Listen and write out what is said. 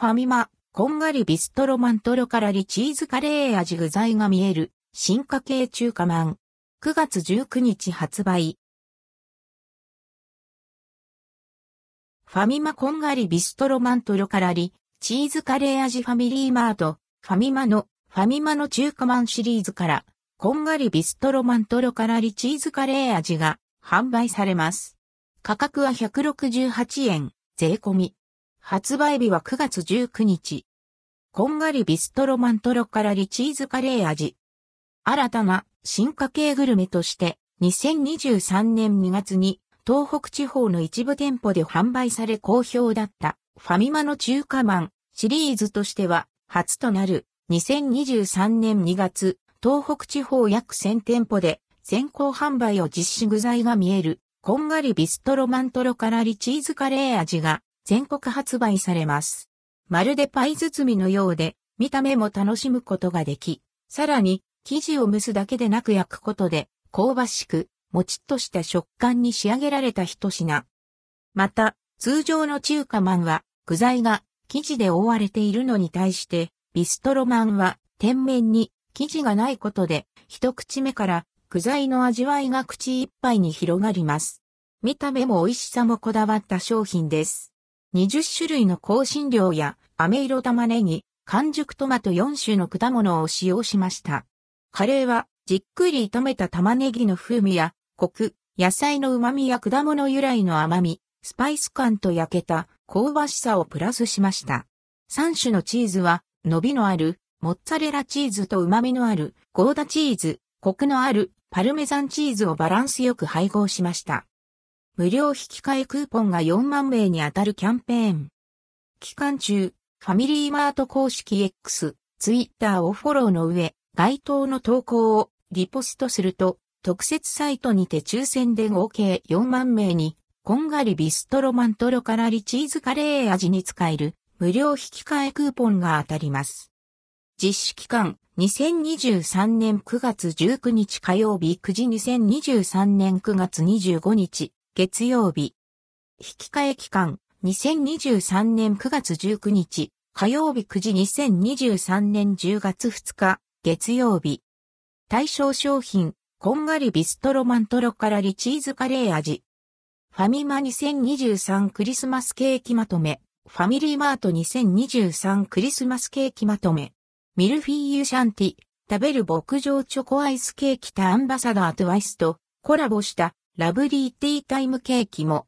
ファミマ、こんがりビストロマントロからリチーズカレー味具材が見える、進化系中華まん。9月19日発売。ファミマこんがりビストロマントロからリ、チーズカレー味ファミリーマート、ファミマの、ファミマの中華まんシリーズから、こんがりビストロマントロからリチーズカレー味が販売されます。価格は168円、税込み。発売日は9月19日。こんがりビストロマントロからリチーズカレー味。新たな進化系グルメとして、2023年2月に東北地方の一部店舗で販売され好評だったファミマの中華マンシリーズとしては初となる2023年2月東北地方約1000店舗で先行販売を実施具材が見えるこんがりビストロマントロからリチーズカレー味が全国発売されます。まるでパイ包みのようで、見た目も楽しむことができ、さらに、生地を蒸すだけでなく焼くことで、香ばしく、もちっとした食感に仕上げられた一品。また、通常の中華まんは、具材が生地で覆われているのに対して、ビストロマンは、天面に生地がないことで、一口目から具材の味わいが口いっぱいに広がります。見た目も美味しさもこだわった商品です。20種類の香辛料や飴色玉ねぎ、完熟トマト4種の果物を使用しました。カレーはじっくり炒めた玉ねぎの風味やコク、野菜の旨味や果物由来の甘み、スパイス感と焼けた香ばしさをプラスしました。3種のチーズは伸びのあるモッツァレラチーズと旨味のあるゴーダチーズ、コクのあるパルメザンチーズをバランスよく配合しました。無料引き換えクーポンが4万名に当たるキャンペーン。期間中、ファミリーマート公式 X、ツイッターをフォローの上、該当の投稿をリポストすると、特設サイトにて抽選で合計4万名に、こんがりビストロマントロからリチーズカレー味に使える無料引き換えクーポンが当たります。実施期間、2023年9月19日火曜日9時2023年9月25日月曜日。引換え期間、2023年9月19日、火曜日9時2023年10月2日、月曜日。対象商品、こんがりビストロマントロからリチーズカレー味。ファミマ2023クリスマスケーキまとめ。ファミリーマート2023クリスマスケーキまとめ。ミルフィーユシャンティ。食べる牧場チョコアイスケーキとアンバサダートワイスとコラボしたラブリーティータイムケーキも。